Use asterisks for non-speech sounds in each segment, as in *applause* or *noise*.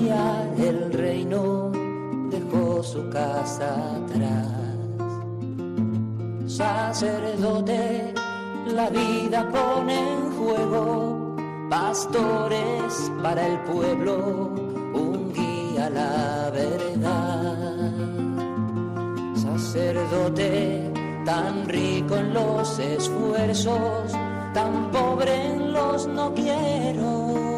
el reino dejó su casa atrás. Sacerdote, la vida pone en juego pastores para el pueblo, un guía la verdad. Sacerdote, tan rico en los esfuerzos, tan pobre en los no quiero,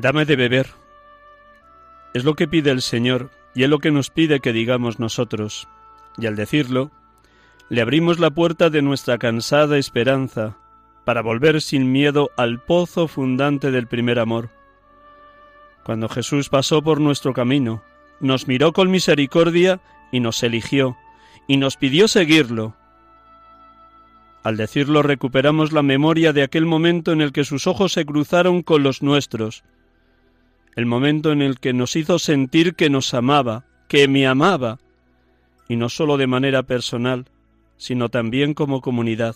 Dame de beber. Es lo que pide el Señor y es lo que nos pide que digamos nosotros. Y al decirlo, le abrimos la puerta de nuestra cansada esperanza para volver sin miedo al pozo fundante del primer amor. Cuando Jesús pasó por nuestro camino, nos miró con misericordia y nos eligió, y nos pidió seguirlo. Al decirlo recuperamos la memoria de aquel momento en el que sus ojos se cruzaron con los nuestros, el momento en el que nos hizo sentir que nos amaba, que me amaba, y no sólo de manera personal, sino también como comunidad.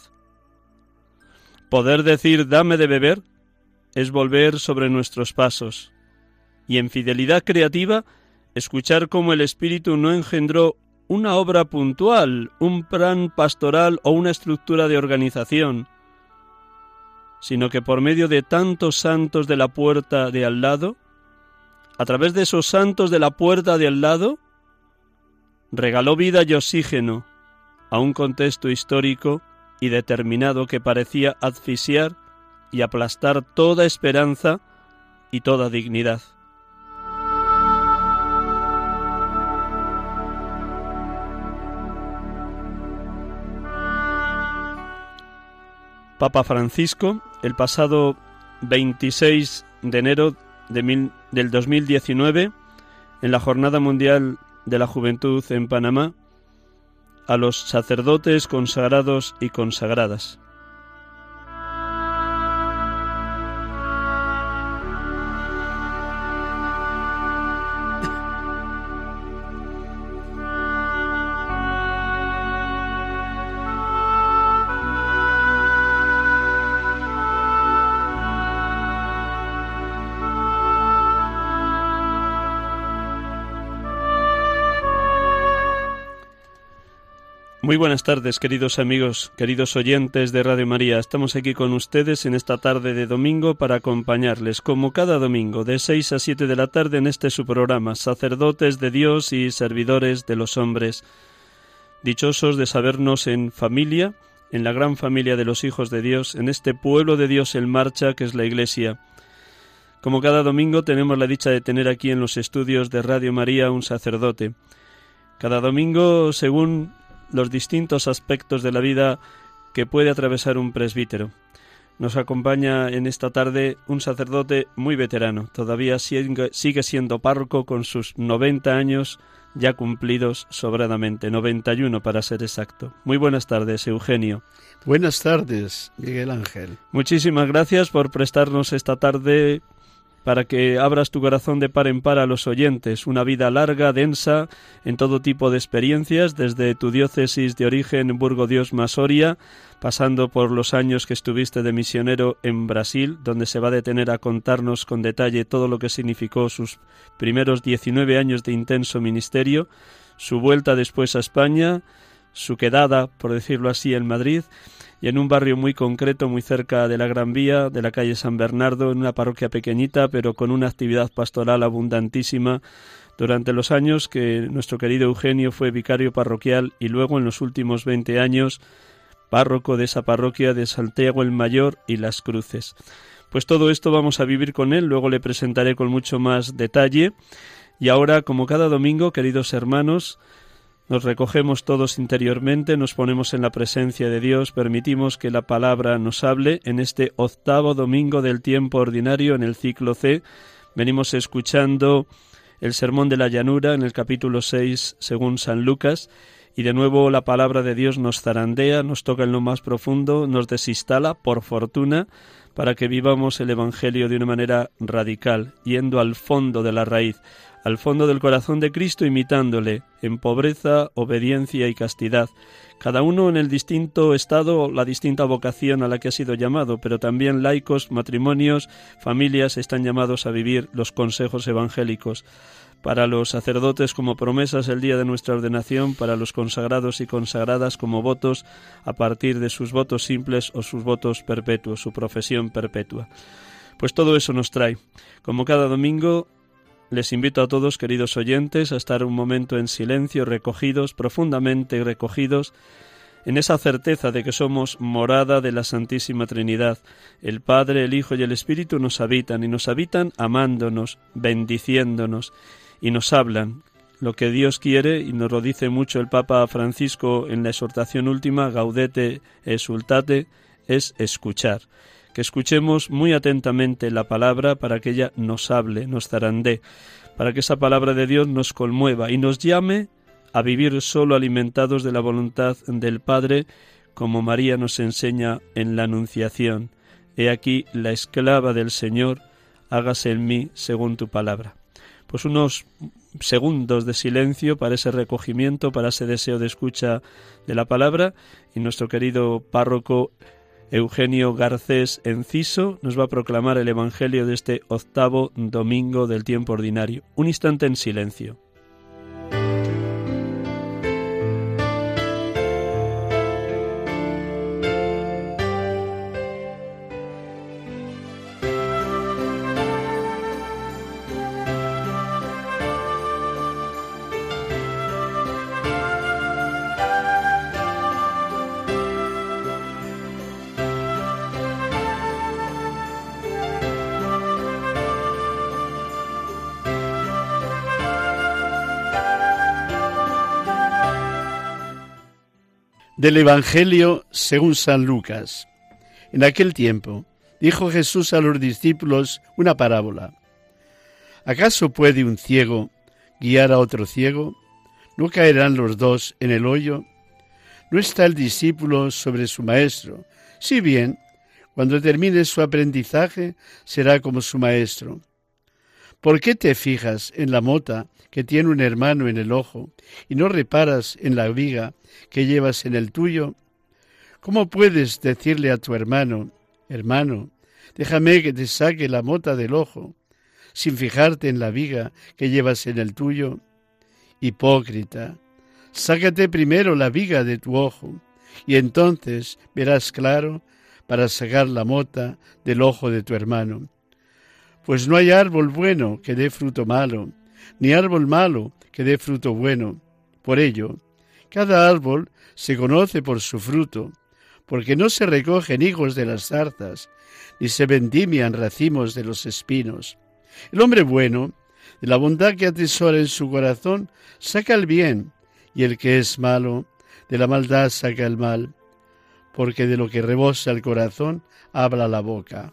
Poder decir dame de beber es volver sobre nuestros pasos, y en fidelidad creativa escuchar cómo el Espíritu no engendró una obra puntual, un plan pastoral o una estructura de organización, sino que por medio de tantos santos de la puerta de al lado, a través de esos santos de la puerta de al lado, regaló vida y oxígeno a un contexto histórico y determinado que parecía asfixiar y aplastar toda esperanza y toda dignidad. Papa Francisco, el pasado 26 de enero de mil, del 2019, en la Jornada Mundial de la Juventud en Panamá, a los sacerdotes consagrados y consagradas. Muy buenas tardes, queridos amigos, queridos oyentes de Radio María. Estamos aquí con ustedes en esta tarde de domingo para acompañarles, como cada domingo, de 6 a 7 de la tarde en este su programa, sacerdotes de Dios y servidores de los hombres. Dichosos de sabernos en familia, en la gran familia de los hijos de Dios, en este pueblo de Dios en marcha que es la Iglesia. Como cada domingo tenemos la dicha de tener aquí en los estudios de Radio María un sacerdote. Cada domingo, según los distintos aspectos de la vida que puede atravesar un presbítero. Nos acompaña en esta tarde un sacerdote muy veterano, todavía sigue siendo párroco con sus 90 años ya cumplidos sobradamente, 91 para ser exacto. Muy buenas tardes, Eugenio. Buenas tardes, Miguel Ángel. Muchísimas gracias por prestarnos esta tarde para que abras tu corazón de par en par a los oyentes, una vida larga, densa, en todo tipo de experiencias, desde tu diócesis de origen Burgo Dios Masoria, pasando por los años que estuviste de misionero en Brasil, donde se va a detener a contarnos con detalle todo lo que significó sus primeros 19 años de intenso ministerio, su vuelta después a España, su quedada, por decirlo así, en Madrid, y en un barrio muy concreto, muy cerca de la Gran Vía, de la calle San Bernardo, en una parroquia pequeñita, pero con una actividad pastoral abundantísima durante los años que nuestro querido Eugenio fue vicario parroquial y luego en los últimos veinte años párroco de esa parroquia de Santiago el Mayor y Las Cruces. Pues todo esto vamos a vivir con él, luego le presentaré con mucho más detalle. Y ahora, como cada domingo, queridos hermanos, nos recogemos todos interiormente, nos ponemos en la presencia de Dios, permitimos que la palabra nos hable en este octavo domingo del tiempo ordinario en el ciclo C. Venimos escuchando el Sermón de la Llanura en el capítulo 6 según San Lucas y de nuevo la palabra de Dios nos zarandea, nos toca en lo más profundo, nos desinstala, por fortuna, para que vivamos el Evangelio de una manera radical, yendo al fondo de la raíz, al fondo del corazón de Cristo imitándole, en pobreza, obediencia y castidad, cada uno en el distinto estado, la distinta vocación a la que ha sido llamado, pero también laicos, matrimonios, familias están llamados a vivir los consejos evangélicos. Para los sacerdotes como promesas el día de nuestra ordenación, para los consagrados y consagradas como votos a partir de sus votos simples o sus votos perpetuos, su profesión perpetua. Pues todo eso nos trae. Como cada domingo, les invito a todos, queridos oyentes, a estar un momento en silencio, recogidos, profundamente recogidos, en esa certeza de que somos morada de la Santísima Trinidad. El Padre, el Hijo y el Espíritu nos habitan y nos habitan amándonos, bendiciéndonos y nos hablan. Lo que Dios quiere, y nos lo dice mucho el Papa Francisco en la exhortación última, Gaudete exultate, es escuchar que escuchemos muy atentamente la palabra para que ella nos hable, nos zarandee, para que esa palabra de Dios nos conmueva y nos llame a vivir solo alimentados de la voluntad del Padre, como María nos enseña en la Anunciación. He aquí la esclava del Señor, hágase en mí según tu palabra. Pues unos segundos de silencio para ese recogimiento, para ese deseo de escucha de la palabra, y nuestro querido párroco Eugenio Garcés Enciso nos va a proclamar el Evangelio de este octavo domingo del tiempo ordinario. Un instante en silencio. Del Evangelio según San Lucas. En aquel tiempo dijo Jesús a los discípulos una parábola. ¿Acaso puede un ciego guiar a otro ciego? ¿No caerán los dos en el hoyo? ¿No está el discípulo sobre su maestro? Si bien, cuando termine su aprendizaje, será como su maestro. ¿Por qué te fijas en la mota que tiene un hermano en el ojo y no reparas en la viga que llevas en el tuyo? ¿Cómo puedes decirle a tu hermano, hermano, déjame que te saque la mota del ojo, sin fijarte en la viga que llevas en el tuyo? Hipócrita, sácate primero la viga de tu ojo, y entonces verás claro para sacar la mota del ojo de tu hermano. Pues no hay árbol bueno que dé fruto malo, ni árbol malo que dé fruto bueno. Por ello, cada árbol se conoce por su fruto, porque no se recogen higos de las zarzas, ni se vendimian racimos de los espinos. El hombre bueno, de la bondad que atesora en su corazón, saca el bien, y el que es malo, de la maldad saca el mal. porque de lo que rebosa el corazón habla la boca.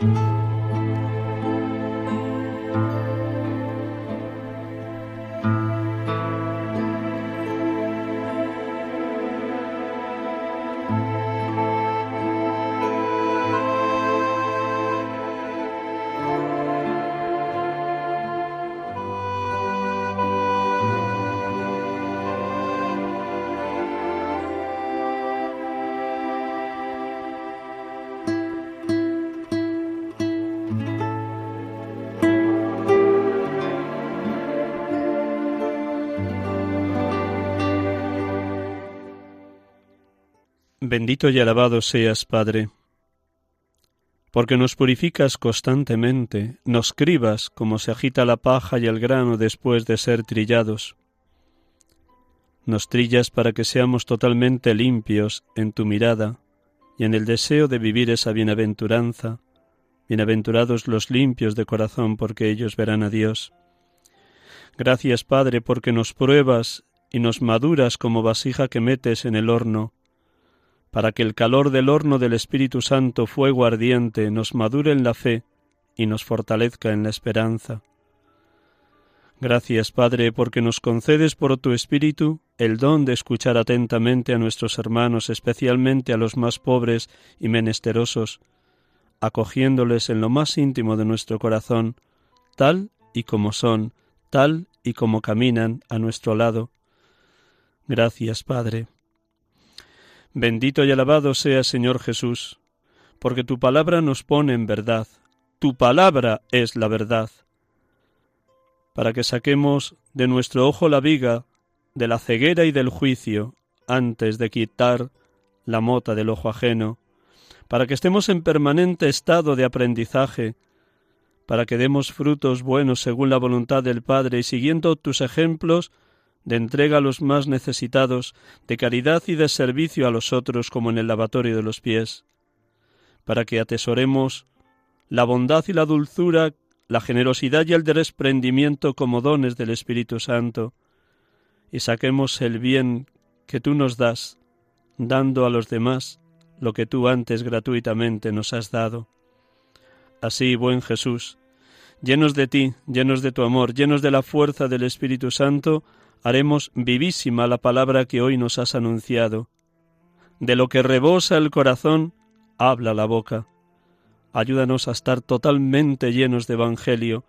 thank you Bendito y alabado seas, Padre, porque nos purificas constantemente, nos cribas como se agita la paja y el grano después de ser trillados. Nos trillas para que seamos totalmente limpios en tu mirada y en el deseo de vivir esa bienaventuranza. Bienaventurados los limpios de corazón, porque ellos verán a Dios. Gracias, Padre, porque nos pruebas y nos maduras como vasija que metes en el horno, para que el calor del horno del Espíritu Santo, fuego ardiente, nos madure en la fe y nos fortalezca en la esperanza. Gracias, Padre, porque nos concedes por tu Espíritu el don de escuchar atentamente a nuestros hermanos, especialmente a los más pobres y menesterosos, acogiéndoles en lo más íntimo de nuestro corazón, tal y como son, tal y como caminan a nuestro lado. Gracias, Padre. Bendito y alabado sea Señor Jesús, porque tu palabra nos pone en verdad, tu palabra es la verdad, para que saquemos de nuestro ojo la viga, de la ceguera y del juicio, antes de quitar la mota del ojo ajeno, para que estemos en permanente estado de aprendizaje, para que demos frutos buenos según la voluntad del Padre y siguiendo tus ejemplos, de entrega a los más necesitados, de caridad y de servicio a los otros como en el lavatorio de los pies, para que atesoremos la bondad y la dulzura, la generosidad y el desprendimiento como dones del Espíritu Santo, y saquemos el bien que tú nos das, dando a los demás lo que tú antes gratuitamente nos has dado. Así, buen Jesús, llenos de ti, llenos de tu amor, llenos de la fuerza del Espíritu Santo, haremos vivísima la palabra que hoy nos has anunciado. De lo que rebosa el corazón, habla la boca. Ayúdanos a estar totalmente llenos de Evangelio,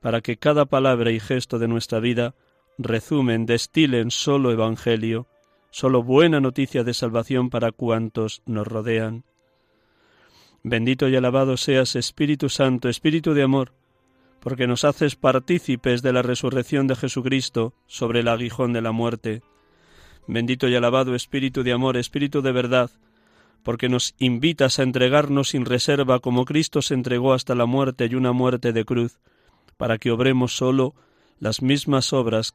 para que cada palabra y gesto de nuestra vida resumen, destilen solo Evangelio, solo buena noticia de salvación para cuantos nos rodean. Bendito y alabado seas Espíritu Santo, Espíritu de amor, porque nos haces partícipes de la resurrección de Jesucristo sobre el aguijón de la muerte. Bendito y alabado Espíritu de amor, Espíritu de verdad, porque nos invitas a entregarnos sin reserva como Cristo se entregó hasta la muerte y una muerte de cruz, para que obremos solo las mismas obras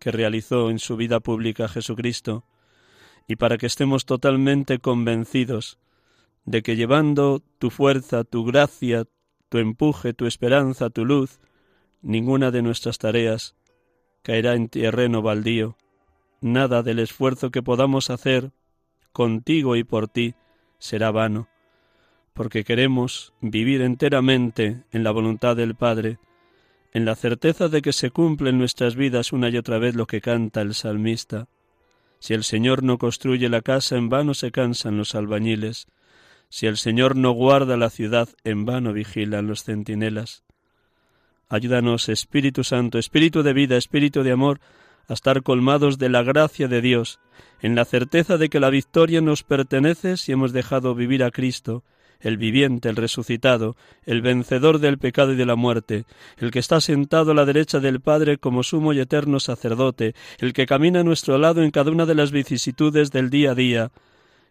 que realizó en su vida pública Jesucristo, y para que estemos totalmente convencidos de que llevando tu fuerza, tu gracia, tu empuje, tu esperanza, tu luz, ninguna de nuestras tareas caerá en terreno baldío, nada del esfuerzo que podamos hacer contigo y por ti será vano, porque queremos vivir enteramente en la voluntad del Padre, en la certeza de que se cumple en nuestras vidas una y otra vez lo que canta el salmista. Si el Señor no construye la casa, en vano se cansan los albañiles. Si el Señor no guarda la ciudad, en vano vigilan los centinelas. Ayúdanos, Espíritu Santo, Espíritu de vida, Espíritu de amor, a estar colmados de la gracia de Dios, en la certeza de que la victoria nos pertenece si hemos dejado vivir a Cristo, el viviente, el resucitado, el vencedor del pecado y de la muerte, el que está sentado a la derecha del Padre como sumo y eterno sacerdote, el que camina a nuestro lado en cada una de las vicisitudes del día a día,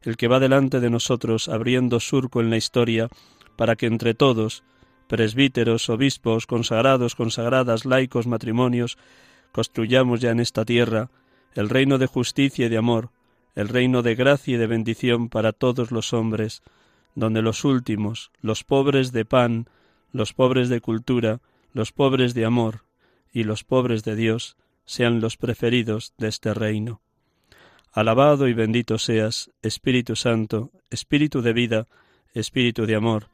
el que va delante de nosotros abriendo surco en la historia, para que entre todos, presbíteros, obispos, consagrados, consagradas, laicos, matrimonios, construyamos ya en esta tierra el reino de justicia y de amor, el reino de gracia y de bendición para todos los hombres, donde los últimos, los pobres de pan, los pobres de cultura, los pobres de amor y los pobres de Dios sean los preferidos de este reino. Alabado y bendito seas, Espíritu Santo, Espíritu de vida, Espíritu de amor,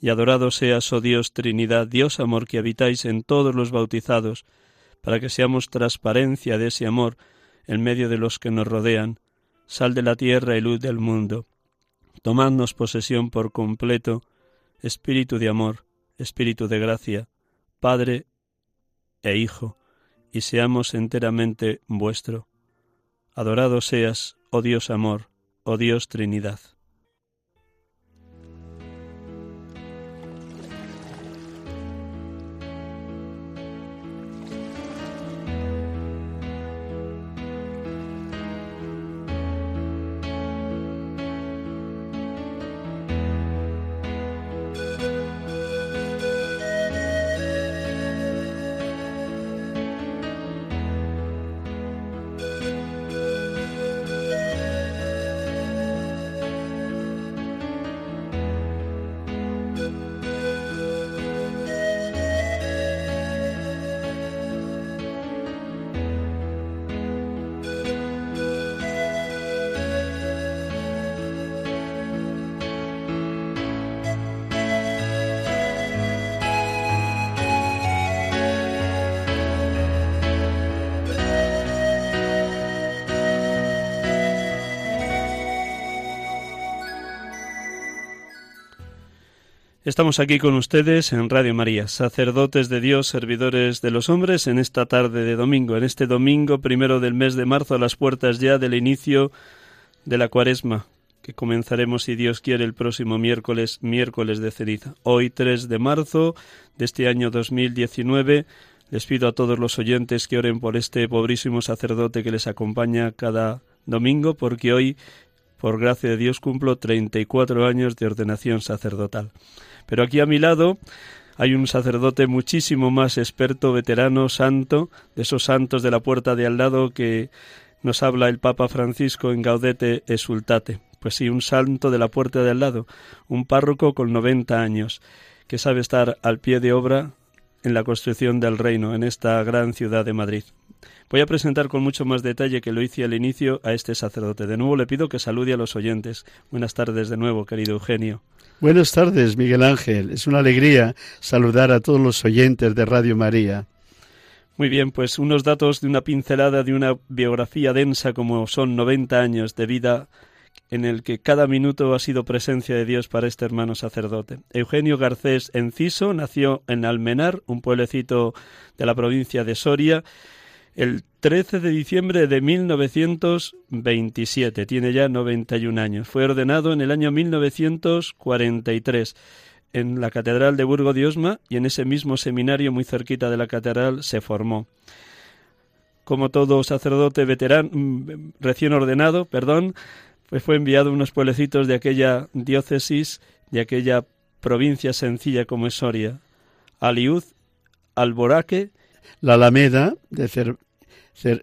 y adorado seas, oh Dios Trinidad, Dios amor que habitáis en todos los bautizados, para que seamos transparencia de ese amor en medio de los que nos rodean, sal de la tierra y luz del mundo. Tomadnos posesión por completo, Espíritu de amor, Espíritu de gracia, Padre e Hijo, y seamos enteramente vuestro. Adorado seas, oh Dios amor, oh Dios Trinidad. Estamos aquí con ustedes en Radio María, sacerdotes de Dios, servidores de los hombres, en esta tarde de domingo, en este domingo primero del mes de marzo, a las puertas ya del inicio de la cuaresma, que comenzaremos, si Dios quiere, el próximo miércoles, miércoles de ceniza. Hoy, 3 de marzo de este año 2019, les pido a todos los oyentes que oren por este pobrísimo sacerdote que les acompaña cada domingo, porque hoy, por gracia de Dios, cumplo 34 años de ordenación sacerdotal. Pero aquí a mi lado hay un sacerdote muchísimo más experto, veterano, santo, de esos santos de la puerta de al lado que nos habla el Papa Francisco en Gaudete Exultate. Pues sí, un santo de la puerta de al lado, un párroco con 90 años, que sabe estar al pie de obra en la construcción del reino en esta gran ciudad de Madrid. Voy a presentar con mucho más detalle que lo hice al inicio a este sacerdote. De nuevo le pido que salude a los oyentes. Buenas tardes de nuevo, querido Eugenio. Buenas tardes, Miguel Ángel. Es una alegría saludar a todos los oyentes de Radio María. Muy bien, pues unos datos de una pincelada de una biografía densa como son 90 años de vida en el que cada minuto ha sido presencia de Dios para este hermano sacerdote. Eugenio Garcés Enciso nació en Almenar, un pueblecito de la provincia de Soria, el 13 de diciembre de 1927. Tiene ya 91 años. Fue ordenado en el año 1943 en la Catedral de Burgo de Osma y en ese mismo seminario muy cerquita de la catedral se formó. Como todo sacerdote veterano, mm, recién ordenado, perdón, pues fue enviado a unos pueblecitos de aquella diócesis, de aquella provincia sencilla como es Soria, Aliuz, Alboraque la Alameda de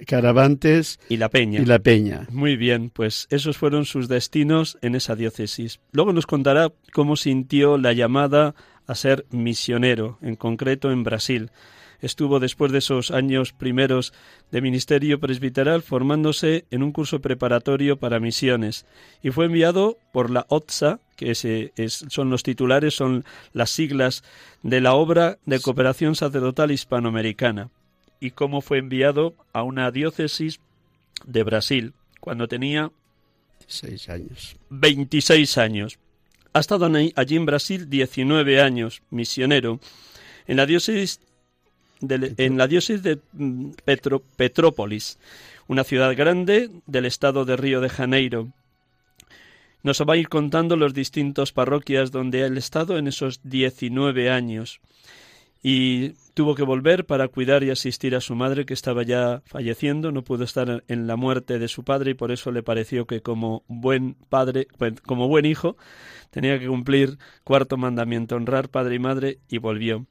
Caravantes y la Peña. Y la Peña. Muy bien, pues esos fueron sus destinos en esa diócesis. Luego nos contará cómo sintió la llamada a ser misionero, en concreto en Brasil. Estuvo después de esos años primeros de ministerio presbiteral formándose en un curso preparatorio para misiones y fue enviado por la OTSA, que son los titulares, son las siglas de la obra de cooperación sacerdotal hispanoamericana, y cómo fue enviado a una diócesis de Brasil cuando tenía 26 años. 26 años. Ha estado allí en Brasil 19 años, misionero. En la diócesis de, en la diócesis de mm, Petrópolis, una ciudad grande del estado de Río de Janeiro. Nos va a ir contando los distintos parroquias donde él estado en esos 19 años. Y tuvo que volver para cuidar y asistir a su madre que estaba ya falleciendo, no pudo estar en la muerte de su padre y por eso le pareció que como buen padre, pues, como buen hijo, tenía que cumplir cuarto mandamiento, honrar padre y madre y volvió.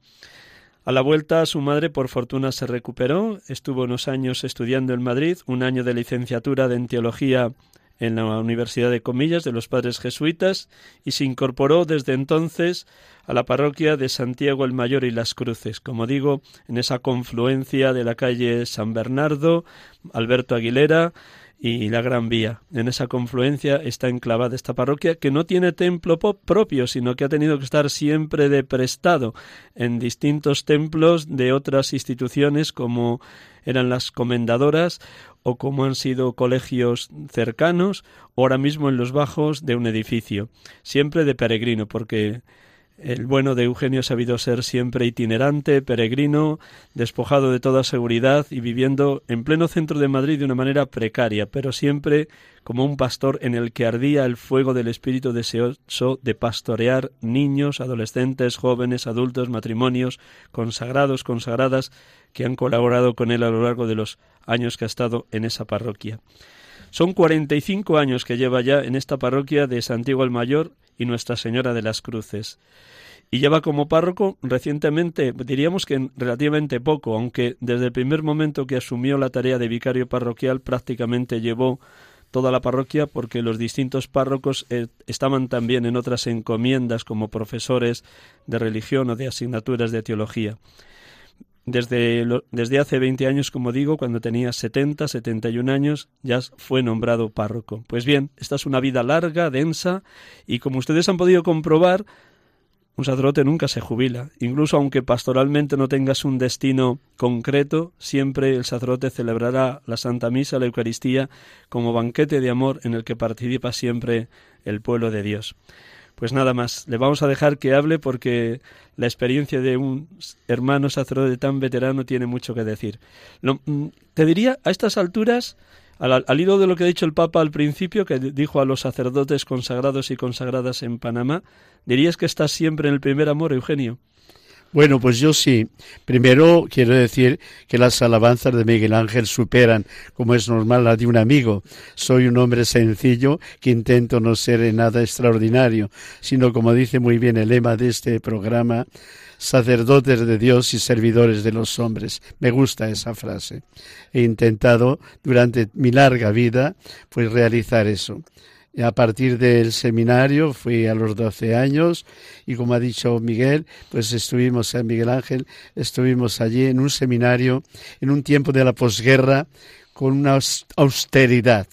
A la vuelta, su madre por fortuna se recuperó, estuvo unos años estudiando en Madrid, un año de licenciatura de teología en la Universidad de Comillas de los Padres Jesuitas y se incorporó desde entonces a la parroquia de Santiago el Mayor y las Cruces, como digo, en esa confluencia de la calle San Bernardo, Alberto Aguilera, y la Gran Vía. En esa confluencia está enclavada esta parroquia que no tiene templo propio, sino que ha tenido que estar siempre de prestado en distintos templos de otras instituciones como eran las comendadoras o como han sido colegios cercanos o ahora mismo en los bajos de un edificio, siempre de peregrino, porque el bueno de Eugenio ha sabido ser siempre itinerante, peregrino, despojado de toda seguridad y viviendo en pleno centro de Madrid de una manera precaria, pero siempre como un pastor en el que ardía el fuego del espíritu deseoso de pastorear niños, adolescentes, jóvenes, adultos, matrimonios, consagrados, consagradas, que han colaborado con él a lo largo de los años que ha estado en esa parroquia. Son 45 años que lleva ya en esta parroquia de Santiago el Mayor y Nuestra Señora de las Cruces. Y lleva como párroco recientemente, diríamos que relativamente poco, aunque desde el primer momento que asumió la tarea de vicario parroquial prácticamente llevó toda la parroquia porque los distintos párrocos eh, estaban también en otras encomiendas como profesores de religión o de asignaturas de teología. Desde, desde hace 20 años, como digo, cuando tenía 70, 71 años, ya fue nombrado párroco. Pues bien, esta es una vida larga, densa, y como ustedes han podido comprobar, un sacerdote nunca se jubila. Incluso aunque pastoralmente no tengas un destino concreto, siempre el sacerdote celebrará la Santa Misa, la Eucaristía, como banquete de amor en el que participa siempre el pueblo de Dios. Pues nada más, le vamos a dejar que hable porque la experiencia de un hermano sacerdote tan veterano tiene mucho que decir. Mm, te diría, a estas alturas, al, al, hilo de lo que ha dicho el Papa al principio, que dijo a los sacerdotes consagrados y consagradas en Panamá, dirías que estás siempre en el primer amor, Eugenio. Bueno, pues yo sí. Primero quiero decir que las alabanzas de Miguel Ángel superan, como es normal, la de un amigo. Soy un hombre sencillo que intento no ser en nada extraordinario, sino, como dice muy bien el lema de este programa, sacerdotes de Dios y servidores de los hombres. Me gusta esa frase. He intentado durante mi larga vida pues realizar eso a partir del seminario fui a los 12 años y como ha dicho Miguel, pues estuvimos en Miguel Ángel, estuvimos allí en un seminario en un tiempo de la posguerra con una austeridad,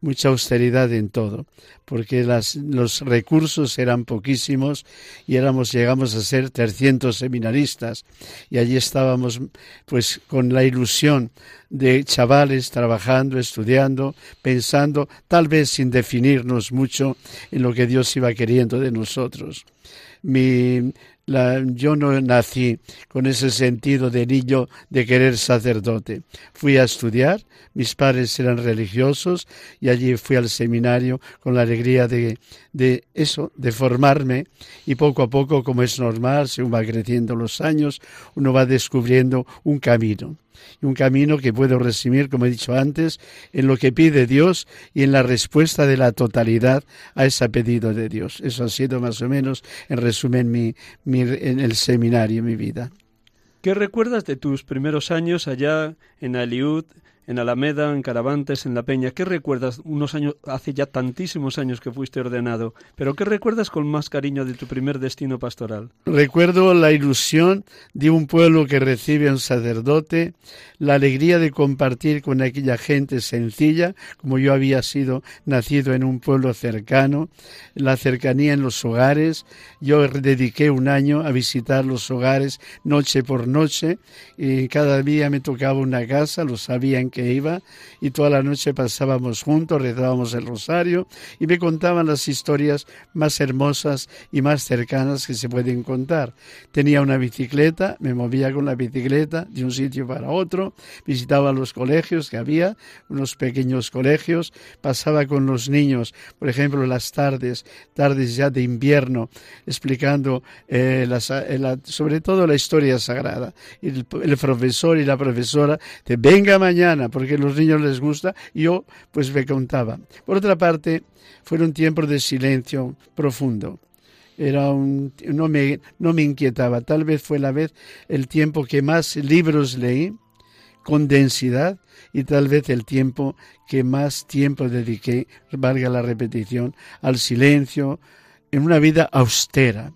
mucha austeridad en todo porque los recursos eran poquísimos y éramos, llegamos a ser 300 seminaristas y allí estábamos pues con la ilusión de chavales trabajando, estudiando, pensando, tal vez sin definirnos mucho en lo que Dios iba queriendo de nosotros. Mi, yo no nací con ese sentido de niño de querer sacerdote. Fui a estudiar, mis padres eran religiosos y allí fui al seminario con la alegría de, de eso, de formarme y poco a poco, como es normal, según va creciendo los años, uno va descubriendo un camino y un camino que puedo resumir, como he dicho antes, en lo que pide Dios y en la respuesta de la totalidad a ese pedido de Dios. Eso ha sido más o menos, en resumen, mi, en el seminario, mi vida. ¿Qué recuerdas de tus primeros años allá en en Alameda, en Caravantes, en La Peña. ¿Qué recuerdas unos años, hace ya tantísimos años que fuiste ordenado, pero qué recuerdas con más cariño de tu primer destino pastoral? Recuerdo la ilusión de un pueblo que recibe a un sacerdote, la alegría de compartir con aquella gente sencilla, como yo había sido nacido en un pueblo cercano, la cercanía en los hogares. Yo dediqué un año a visitar los hogares noche por noche y cada día me tocaba una casa, lo sabían que iba y toda la noche pasábamos juntos, rezábamos el rosario y me contaban las historias más hermosas y más cercanas que se pueden contar. Tenía una bicicleta, me movía con la bicicleta de un sitio para otro, visitaba los colegios que había, unos pequeños colegios, pasaba con los niños, por ejemplo, las tardes, tardes ya de invierno, explicando eh, eh, sobre todo la historia sagrada. El, el profesor y la profesora te venga mañana, porque a los niños les gusta, yo pues me contaba. Por otra parte, fueron tiempos de silencio profundo. Era un, no, me, no me inquietaba. Tal vez fue la vez el tiempo que más libros leí con densidad y tal vez el tiempo que más tiempo dediqué, valga la repetición, al silencio, en una vida austera.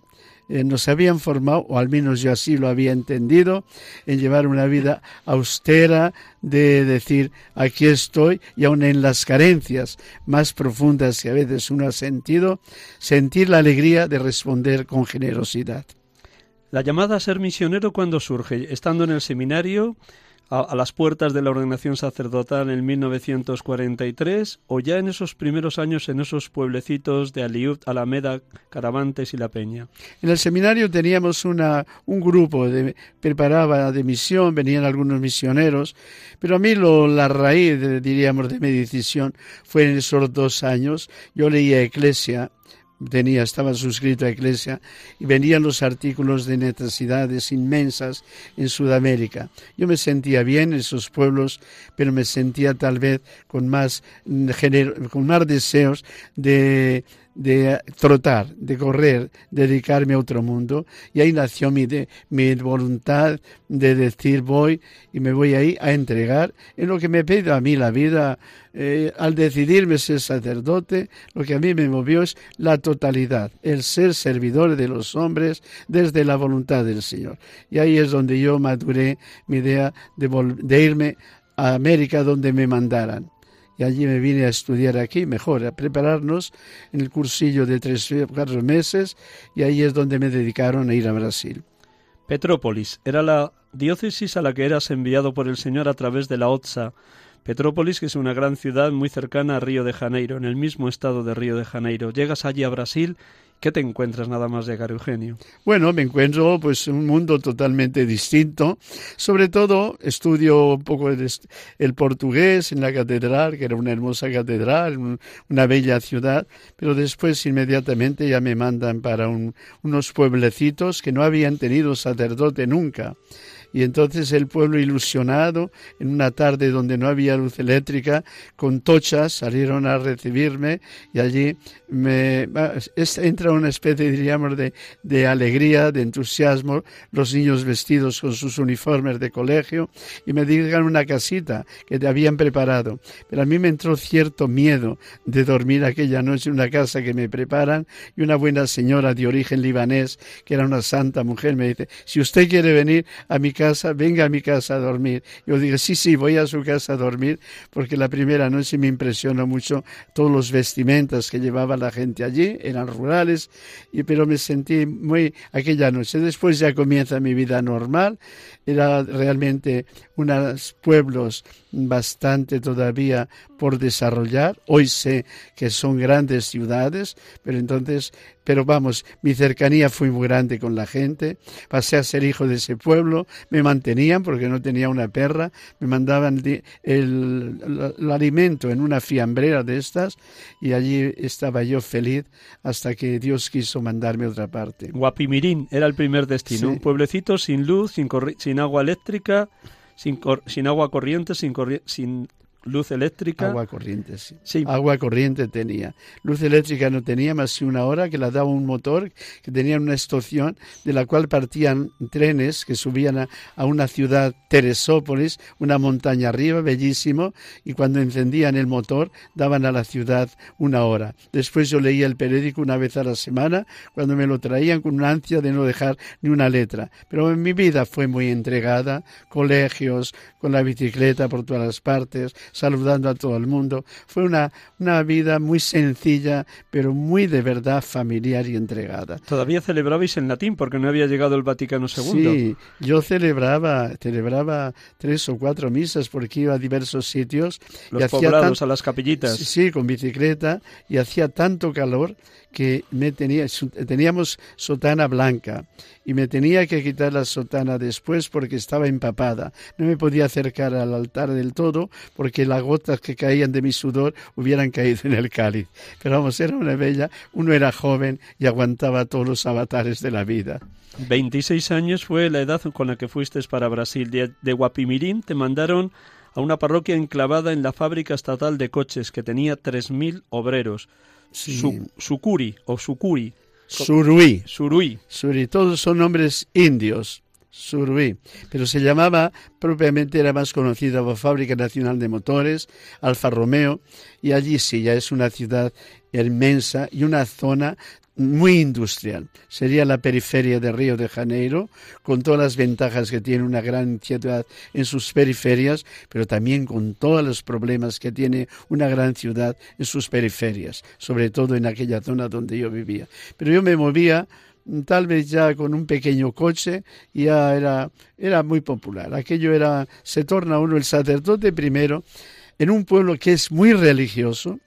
Eh, nos habían formado, o al menos yo así lo había entendido, en llevar una vida austera, de decir, aquí estoy, y aun en las carencias más profundas que a veces uno ha sentido, sentir la alegría de responder con generosidad. La llamada a ser misionero cuando surge, estando en el seminario, a, las puertas de la ordenación sacerdotal en 1943 o ya en esos primeros años en esos pueblecitos de Aliut, Alameda, Caravantes y La Peña? En el seminario teníamos un grupo de preparaba de misión, venían algunos misioneros, pero a mí lo, la raíz, diríamos, de mi decisión fue en esos dos años. Yo leía Eclesia tenía, estaba suscrito a Iglesia y venían los artículos de necesidades inmensas en Sudamérica. Yo me sentía bien en esos pueblos, pero me sentía tal vez con más, con más deseos de de trotar, de correr, dedicarme a otro mundo. Y ahí nació mi, mi voluntad de decir voy y me voy ahí a entregar en lo que me pide a mí la vida. Eh, al decidirme ser sacerdote, lo que a mí me movió es la totalidad, el ser servidor de los hombres desde la voluntad del Señor. Y ahí es donde yo maduré mi idea de, de irme a América donde me mandaran y allí me vine a estudiar aquí, mejor, a prepararnos en el cursillo de tres o cuatro meses y ahí es donde me dedicaron a ir a Brasil. Petrópolis era la diócesis a la que eras enviado por el Señor a través de la OTSA. Petrópolis, que es una gran ciudad muy cercana a Río de Janeiro, en el mismo estado de Río de Janeiro. Llegas allí a Brasil ¿Qué te encuentras nada más llegar, Eugenio? Bueno, me encuentro pues un mundo totalmente distinto. Sobre todo estudio un poco el, portugués en la catedral, que era una hermosa catedral, una bella ciudad, pero después inmediatamente ya me mandan para unos pueblecitos que no habían tenido sacerdote nunca. Y entonces el pueblo ilusionado, en una tarde donde no había luz eléctrica, con tochas salieron a recibirme y allí me entra una especie, diríamos, de, de alegría, de entusiasmo, los niños vestidos con sus uniformes de colegio y me digan una casita que te habían preparado. Pero a mí me entró cierto miedo de dormir aquella noche en una casa que me preparan y una buena señora de origen libanés, que era una santa mujer, me dice, si usted quiere venir a mi casa, venga a mi casa a dormir. Yo digo, sí, sí, voy a su casa a dormir, porque la primera noche me impresionó mucho todos los vestimentas que llevaba la gente allí, eran rurales, y, pero me sentí muy aquella noche. Después ya comienza mi vida normal, era realmente unos pueblos bastante todavía por desarrollar. Hoy sé que son grandes ciudades, pero entonces, pero vamos, mi cercanía fue muy grande con la gente. Pasé a ser hijo de ese pueblo, me mantenían porque no tenía una perra, me mandaban el, alimento en una fiambrera de estas y allí estaba yo feliz hasta que Dios quiso mandarme a otra parte. Guapimirín era el primer destino, un pueblecito sin luz, sin, sin agua eléctrica sin, sin agua corriente, sin, sin luz eléctrica. Agua corriente, sí. Agua corriente tenía. Luz eléctrica no tenía más que una hora que la daba un motor que tenía una estación de la cual partían trenes que subían a, a, una ciudad, Teresópolis, una montaña arriba, bellísimo, y cuando encendían el motor daban a la ciudad una hora. Después yo leía el periódico una vez a la semana, cuando me lo traían con una ansia de no dejar ni una letra. Pero en mi vida fue muy entregada, colegios, con la bicicleta por todas las partes, saludando a todo el mundo. Fue una, una vida muy sencilla, pero muy de verdad familiar y entregada. Todavía celebrabais en latín porque no había llegado el Vaticano II. Sí, yo celebraba, celebraba tres o cuatro misas porque iba a diversos sitios. Los y poblados, a las capillitas. Sí, con bicicleta y hacía tanto calor que me tenía, teníamos sotana blanca y me tenía que quitar la sotana después porque estaba empapada. No me podía acercar al altar del todo porque las gotas que caían de mi sudor hubieran caído en el cáliz. Pero vamos, era una bella, uno era joven y aguantaba todos los avatares de la vida. 26 años fue la edad con la que fuiste para Brasil. De, de Guapimirín te mandaron a una parroquia enclavada en la fábrica estatal de coches que tenía 3.000 obreros. Sucuri o Sucuri. Surui. Surui. Surui. Todos son nombres indios. Surubí, pero se llamaba, propiamente era más conocida como Fábrica Nacional de Motores, Alfa Romeo, y allí sí, ya es una ciudad inmensa y una zona muy industrial. Sería la periferia de Río de Janeiro, con todas las ventajas que tiene una gran ciudad en sus periferias, pero también con todos los problemas que tiene una gran ciudad en sus periferias, sobre todo en aquella zona donde yo vivía. Pero yo me movía tal vez ya con un pequeño coche ya era, era muy popular. Aquello era, se torna uno el sacerdote primero en un pueblo que es muy religioso,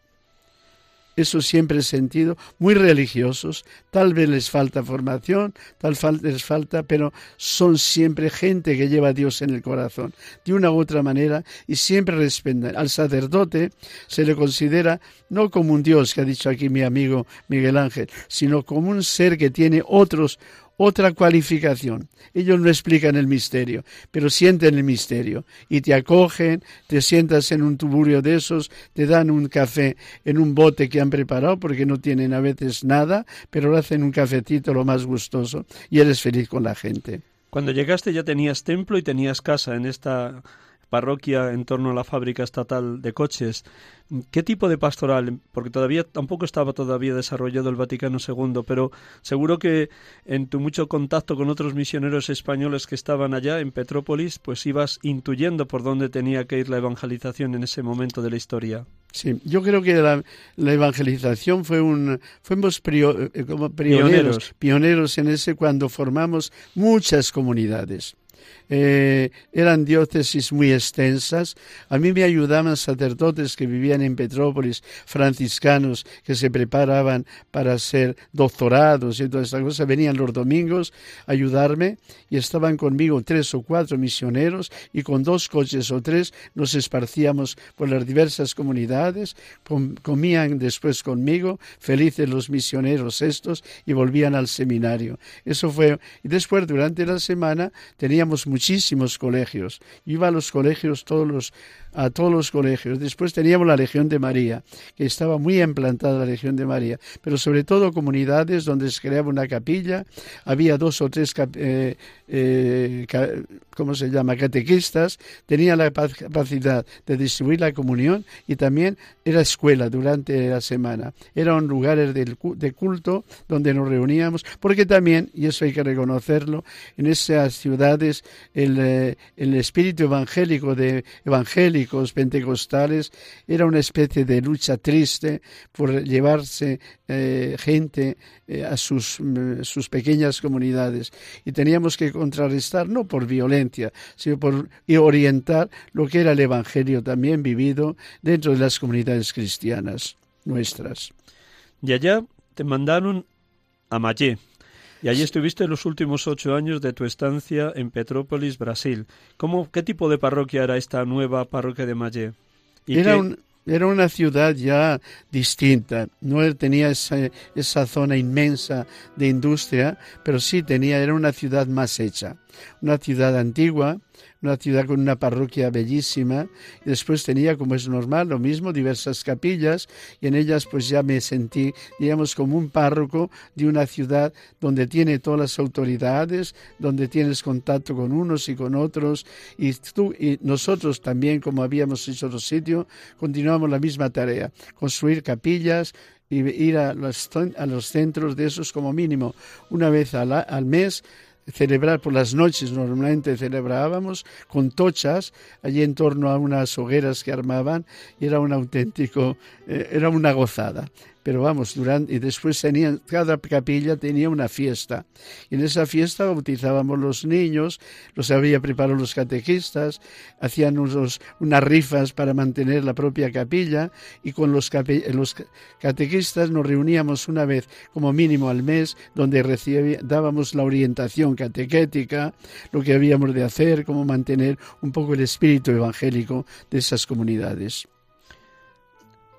eso siempre he sentido, muy religiosos, tal vez les falta formación, tal vez les falta, pero son siempre gente que lleva a Dios en el corazón, de una u otra manera, y siempre respetan. Al sacerdote se le considera no como un Dios, que ha dicho aquí mi amigo Miguel Ángel, sino como un ser que tiene otros otra cualificación. Ellos no explican el misterio, pero sienten el misterio y te acogen, te sientas en un tuburio de esos, te dan un café en un bote que han preparado porque no tienen a veces nada, pero hacen un cafetito lo más gustoso y eres feliz con la gente. Cuando llegaste ya tenías templo y tenías casa en esta parroquia en torno a la fábrica estatal de coches. ¿Qué tipo de pastoral? Porque todavía tampoco estaba todavía desarrollado el Vaticano II, pero seguro que en tu mucho contacto con otros misioneros españoles que estaban allá en Petrópolis, pues ibas intuyendo por dónde tenía que ir la evangelización en ese momento de la historia. Sí, yo creo que la, evangelización fue un fuimos eh, como pioneros, pioneros en ese cuando formamos muchas comunidades. Eh, eran diócesis muy extensas. A mí me ayudaban sacerdotes que vivían en Petrópolis, franciscanos que se preparaban para ser doctorados y todas estas cosas. Venían los domingos a ayudarme y estaban conmigo tres o cuatro misioneros y con dos coches o tres nos esparcíamos por las diversas comunidades, comían después conmigo, felices los misioneros estos y volvían al seminario. Eso fue, y después durante la semana teníamos muchísimos colegios. Iba a los colegios todos los a todos los colegios. Después teníamos la Legión de María, que estaba muy implantada la Legión de María, pero sobre todo comunidades donde se creaba una capilla, había dos o tres, eh, eh, ¿cómo se llama?, catequistas, tenía la capacidad de distribuir la comunión y también era escuela durante la semana. Eran lugares de culto donde nos reuníamos, porque también, y eso hay que reconocerlo, en esas ciudades el, eh, el espíritu evangélico de evangelio pentecostales, era una especie de lucha triste por llevarse eh, gente eh, a sus, mm, sus pequeñas comunidades. Y teníamos que contrarrestar, no por violencia, sino por orientar lo que era el Evangelio también vivido dentro de las comunidades cristianas nuestras. Y allá te mandaron a Mayé, y allí estuviste los últimos ocho años de tu estancia en Petrópolis, Brasil. ¿Cómo, ¿Qué tipo de parroquia era esta nueva parroquia de Mayé? Era, era una ciudad ya distinta. No tenía esa, esa zona inmensa de industria, pero sí tenía, era una ciudad más hecha. Una ciudad antigua, una ciudad con una parroquia bellísima. Y después tenía, como es normal, lo mismo, diversas capillas y en ellas pues ya me sentí, digamos, como un párroco de una ciudad donde tiene todas las autoridades, donde tienes contacto con unos y con otros y tú y nosotros también, como habíamos hecho otro sitio, continuamos la misma tarea, construir capillas, y ir a los, a los centros de esos como mínimo una vez al mes celebrar por las noches, normalmente celebrábamos con tochas allí en torno a unas hogueras que armaban y era un auténtico, eh, era una gozada pero vamos, durante, y después cada capilla tenía una fiesta. Y en esa fiesta bautizábamos los niños, los había preparado los catequistas, hacían unos, unas rifas para mantener la propia capilla y con los, catequistas nos reuníamos una vez como mínimo al mes donde dábamos la orientación catequética, lo que habíamos de hacer, cómo mantener un poco el espíritu evangélico de esas comunidades.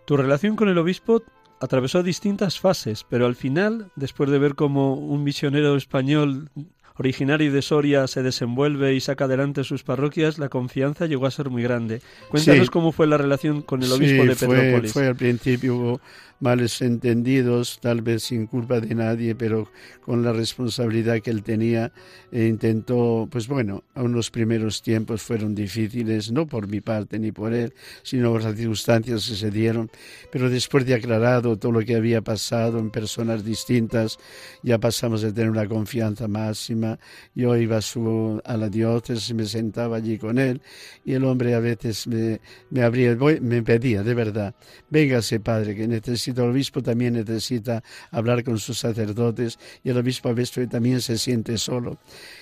Tu relación con el obispo atravesó distintas fases, pero al final, después de ver cómo un misionero español originario de Soria, se desenvuelve y saca adelante sus parroquias, la confianza llegó a ser muy grande. Cuéntanos cómo fue la relación con el obispo de Petrópolis. Fue, fue al principio males entendidos, tal vez sin culpa de nadie, pero con la responsabilidad que él tenía, e intentó, pues bueno, a unos primeros tiempos fueron difíciles, no por mi parte ni por él, sino por las circunstancias que se dieron, pero después de aclarado todo lo que había pasado en personas distintas, ya pasamos a tener una confianza máxima. Yo iba a, a la diócesis, me sentaba allí con él, y el hombre a veces me, me abría, me pedía, de verdad, véngase padre, que necesito el obispo también necesita hablar con sus sacerdotes y el obispo a veces también se siente solo.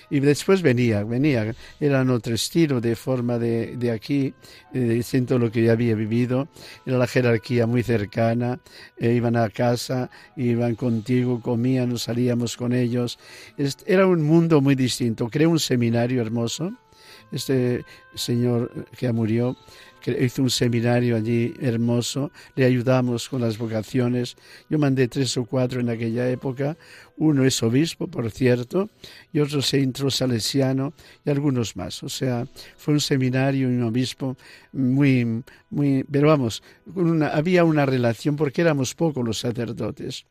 Y después venía, venía, eran otro estilo de forma de, de aquí, eh, siento lo que ya había vivido, era la jerarquía muy cercana, eh, iban a casa, iban contigo, comían, salíamos con ellos. Era un mundo muy distinto. Creé un seminario hermoso este señor que murió hizo un seminario allí hermoso, le ayudamos con las vocaciones. Yo mandé tres o cuatro en aquella época, uno es obispo, por cierto, y otro centro salesiano y algunos más. O sea, fue un seminario y un obispo muy, muy, pero vamos, había una relación porque éramos pocos los sacerdotes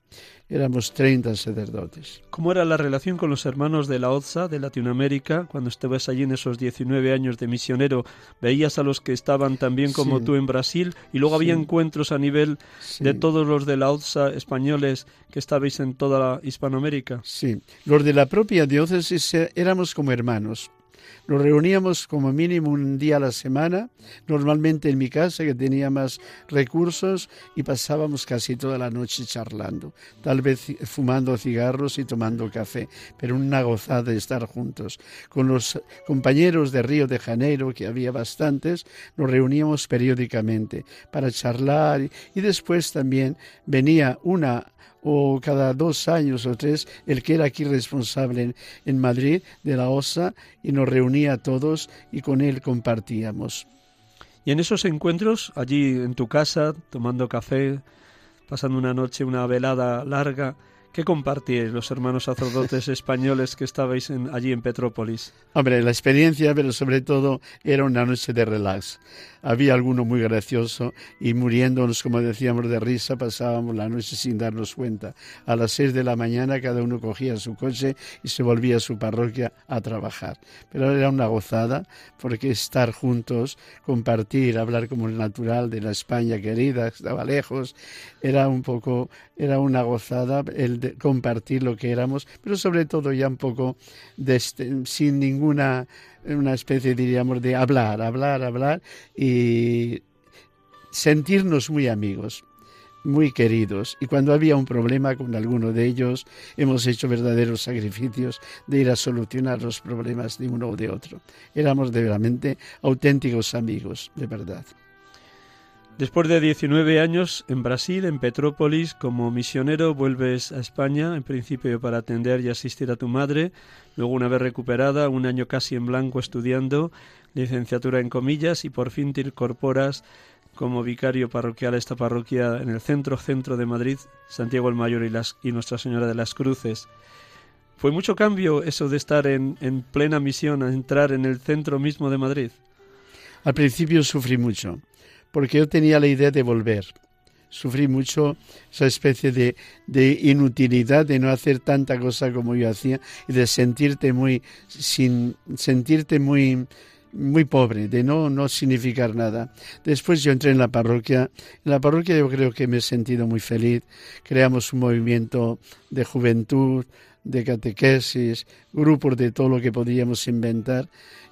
éramos 30 sacerdotes. ¿Cómo era la relación con los hermanos de la OZA de Latinoamérica? Cuando estabas allí en esos 19 años de misionero, veías a los que estaban también como tú en Brasil y luego había encuentros a nivel de todos los de la OZA españoles que estabais en toda la Hispanoamérica. Sí, los de la propia diócesis eh, éramos como hermanos. Nos reuníamos como mínimo un día a la semana, normalmente en mi casa que tenía más recursos y pasábamos casi toda la noche charlando, tal vez fumando cigarros y tomando café, pero una gozada de estar juntos. Con los compañeros de Río de Janeiro, que había bastantes, nos reuníamos periódicamente para charlar y después también venía una o cada dos años o tres el que era aquí responsable en, Madrid de la OSA y nos reunía a todos y con él compartíamos. Y en esos encuentros, allí en tu casa, tomando café, pasando una noche, una velada larga, ¿Qué compartíais los hermanos sacerdotes *laughs* españoles que estabais allí en Petrópolis? Hombre, la experiencia, pero sobre todo era una noche de relax. Había alguno muy gracioso y muriéndonos, como decíamos, de risa, pasábamos la noche sin darnos cuenta. A las seis de la mañana cada uno cogía su coche y se volvía a su parroquia a trabajar. Pero era una gozada porque estar juntos, compartir, hablar como el natural de la España querida, estaba lejos, era un poco, era una gozada el de compartir lo que éramos, pero sobre todo ya un poco este, sin ninguna una especie, diríamos, de hablar, hablar, hablar y sentirnos muy amigos, muy queridos. Y cuando había un problema con alguno de ellos, hemos hecho verdaderos sacrificios de ir a solucionar los problemas de uno o de otro. Éramos de auténticos amigos, de verdad. Después de 19 años en Brasil, en Petrópolis, como misionero, vuelves a España, en principio para atender y asistir a tu madre, luego una vez recuperada, un año casi en blanco estudiando, licenciatura en comillas, y por fin te incorporas como vicario parroquial a esta parroquia en el centro centro de Madrid, Santiago el Mayor y, las, y Nuestra Señora de las Cruces. ¿Fue mucho cambio eso de estar en, en plena misión, a entrar en el centro mismo de Madrid? Al principio sufrí mucho porque yo tenía la idea de volver. Sufrí mucho esa especie de, de inutilidad de no hacer tanta cosa como yo hacía y de sentirte muy sin sentirte muy muy pobre, de no, no significar nada. Después yo entré en la parroquia. En la parroquia yo creo que me he sentido muy feliz. Creamos un movimiento de juventud, de catequesis, grupos de todo lo que podíamos inventar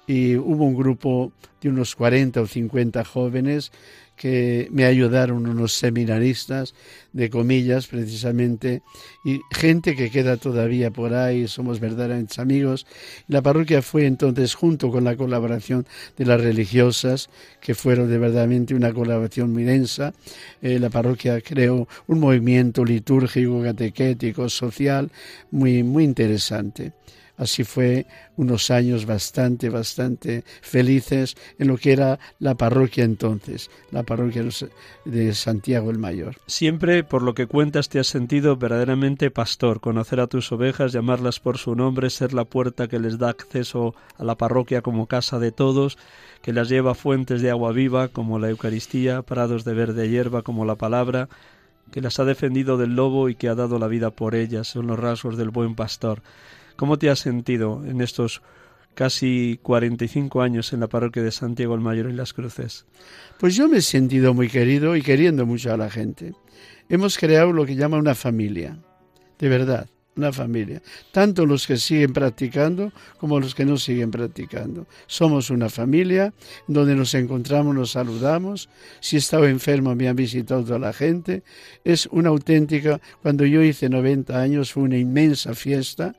y hubo un grupo de unos 40 o 50 jóvenes que me ayudaron unos seminaristas de comillas precisamente y gente que queda todavía por ahí, somos verdaderamente amigos. La parroquia fue entonces junto con la colaboración de las religiosas, que fueron de verdaderamente una colaboración muy densa. Eh, la parroquia creó un movimiento litúrgico, catequético, social muy, muy interesante Así fue unos años bastante, bastante felices en lo que era la parroquia entonces, la parroquia de Santiago el Mayor. Siempre, por lo que cuentas, te has sentido verdaderamente pastor, conocer a tus ovejas, llamarlas por su nombre, ser la puerta que les da acceso a la parroquia como casa de todos, que las lleva a fuentes de agua viva como la Eucaristía, prados de verde hierba como la palabra, que las ha defendido del lobo y que ha dado la vida por ellas, son los rasgos del buen pastor. ¿Cómo te has sentido en estos casi 45 años en la parroquia de Santiago el Mayor en Las Cruces? Pues yo me he sentido muy querido y queriendo mucho a la gente. Hemos creado lo que llama una familia, de verdad una familia, tanto los que siguen practicando como los que no siguen practicando. Somos una familia donde nos encontramos, nos saludamos. Si he enfermo me han visitado toda la gente. Es una auténtica, cuando yo hice 90 años fue una inmensa fiesta.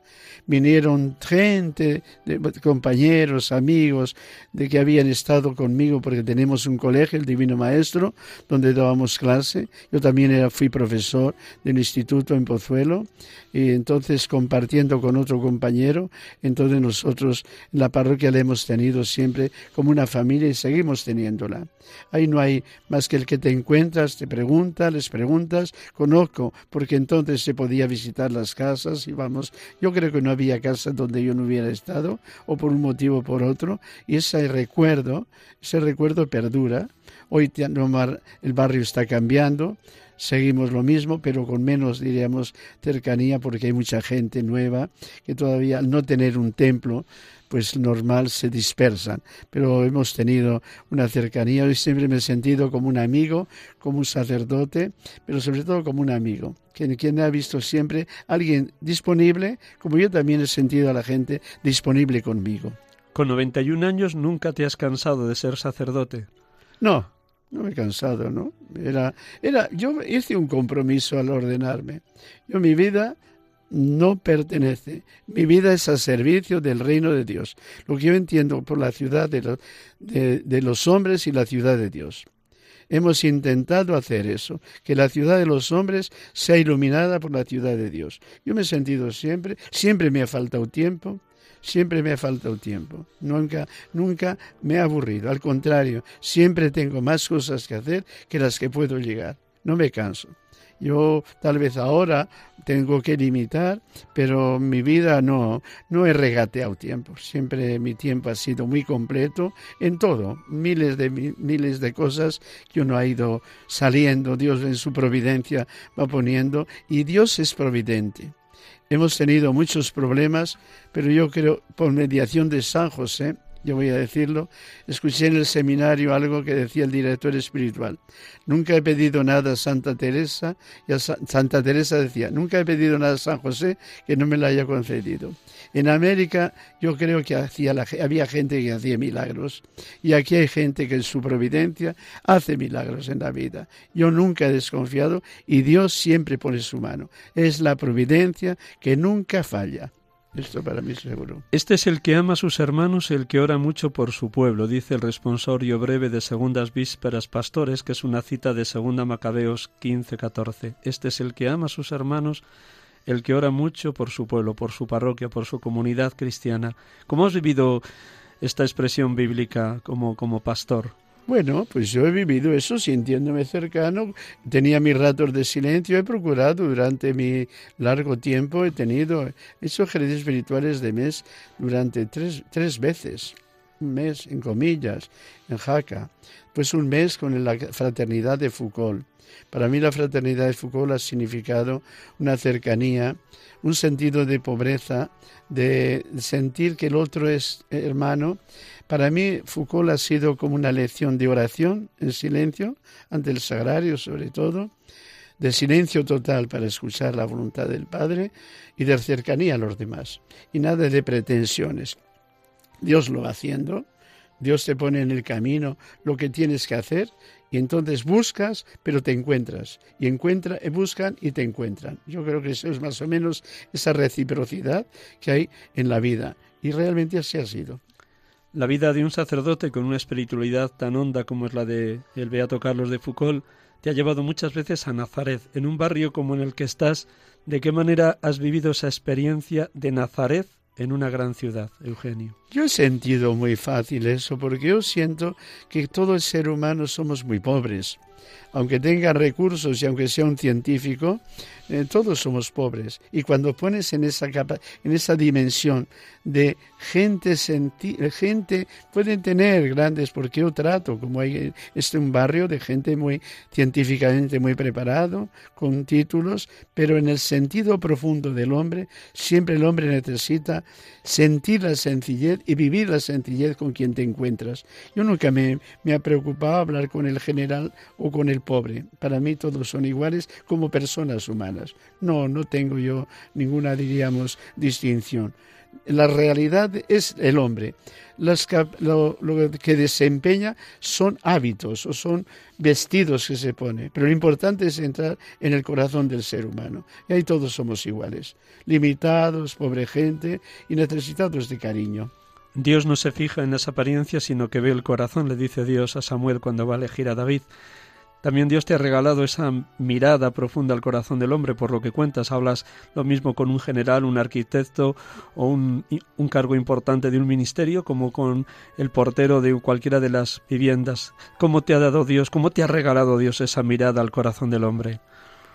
Vinieron gente, de, compañeros, amigos, de que habían estado conmigo porque tenemos un colegio, el Divino Maestro, donde dábamos clase. Yo también era, fui profesor del instituto en Pozuelo y entonces compartiendo con otro compañero, entonces nosotros en la parroquia la hemos tenido siempre como una familia y seguimos teniéndola. Ahí no hay más que el que te encuentras, te pregunta, les preguntas, conozco, porque entonces se podía visitar las casas y vamos, yo creo que no había casa donde yo no hubiera estado, o por un motivo o por otro, y ese recuerdo, ese recuerdo perdura. Hoy el barrio está cambiando, seguimos lo mismo, pero con menos, diríamos, cercanía, porque hay mucha gente nueva que todavía, al no tener un templo, pues normal se dispersan. Pero hemos tenido una cercanía, hoy siempre me he sentido como un amigo, como un sacerdote, pero sobre todo como un amigo, quien, quien ha visto siempre alguien disponible, como yo también he sentido a la gente disponible conmigo. Con 91 años nunca te has cansado de ser sacerdote. No, no me he cansado, ¿no? Era, era, yo hice un compromiso al ordenarme. Yo mi vida no pertenece. Mi vida es a servicio del reino de Dios. Lo que yo entiendo por la ciudad de, los hombres y la ciudad de Dios. Hemos intentado hacer eso, que la ciudad de los hombres sea iluminada por la ciudad de Dios. Yo me he sentido siempre, siempre me ha faltado tiempo, siempre me ha faltado tiempo. Nunca, nunca me he aburrido. Al contrario, siempre tengo más cosas que hacer que las que puedo llegar. No me canso. Yo tal vez ahora tengo que limitar, pero mi vida no, no he regateado tiempo. Siempre mi tiempo ha sido muy completo en todo. Miles de, miles de cosas que uno ha ido saliendo. Dios en su providencia va poniendo y Dios es providente. Hemos tenido muchos problemas, pero yo creo, por mediación de San José, yo voy a decirlo, escuché en el seminario algo que decía el director espiritual. Nunca he pedido nada a Santa Teresa, y a Santa Teresa decía, nunca he pedido nada a San José que no me lo haya concedido. En América yo creo que hacía había gente que hacía milagros y aquí hay gente que en su providencia hace milagros en la vida. Yo nunca he desconfiado y Dios siempre pone su mano. Es la providencia que nunca falla. Esto para mí seguro. Este es el que ama a sus hermanos el que ora mucho por su pueblo, dice el responsorio breve de Segundas Vísperas Pastores, que es una cita de Segunda Macabeos 15-14. Este es el que ama a sus hermanos, el que ora mucho por su pueblo, por su parroquia, por su comunidad cristiana. ¿Cómo has vivido esta expresión bíblica como, como pastor? Bueno, pues yo he vivido eso sintiéndome cercano, tenía mis ratos de silencio, he procurado durante mi largo tiempo, he tenido, esos ejercicios espirituales de mes durante tres, tres veces, un mes en comillas, en Jaca, pues un mes con la fraternidad de Foucault. Para mí la fraternidad de Foucault ha significado una cercanía, un sentido de pobreza, de sentir que el otro es hermano, para mí, Foucault ha sido como una lección de oración en silencio, ante el sagrario sobre todo, de silencio total para escuchar la voluntad del Padre y de cercanía a los demás. Y nada de pretensiones. Dios lo va haciendo, Dios te pone en el camino lo que tienes que hacer y entonces buscas, pero te encuentras. Y encuentra, buscan y te encuentran. Yo creo que eso es más o menos esa reciprocidad que hay en la vida. Y realmente así ha sido. La vida de un sacerdote con una espiritualidad tan honda como es la de el Beato Carlos de Foucault te ha llevado muchas veces a Nazaret, en un barrio como en el que estás. ¿De qué manera has vivido esa experiencia de Nazaret en una gran ciudad, Eugenio? Yo he sentido muy fácil eso, porque yo siento que todo el ser humano somos muy pobres. Aunque tenga recursos y aunque sea un científico, eh, todos somos pobres. Y cuando pones en esa, capa, en esa dimensión de gente, gente, pueden tener grandes, porque yo trato, como hay este un barrio de gente muy científicamente muy preparado, con títulos, pero en el sentido profundo del hombre, siempre el hombre necesita sentir la sencillez y vivir la sencillez con quien te encuentras. Yo nunca me, me ha preocupado hablar con el general o con el pobre. Para mí todos son iguales como personas humanas. No, no tengo yo ninguna, diríamos, distinción. La realidad es el hombre. lo, que desempeña son hábitos o son vestidos que se pone. Pero lo importante es entrar en el corazón del ser humano. Y ahí todos somos iguales. Limitados, pobre gente y necesitados de cariño. Dios no se fija en las apariencias, sino que ve el corazón, le dice Dios a Samuel cuando va a elegir a David. También Dios te ha regalado esa mirada profunda al corazón del hombre, por lo que cuentas. Hablas lo mismo con un general, un arquitecto o un, cargo importante de un ministerio, como con el portero de cualquiera de las viviendas. ¿Cómo te ha dado Dios, cómo te ha regalado Dios esa mirada al corazón del hombre?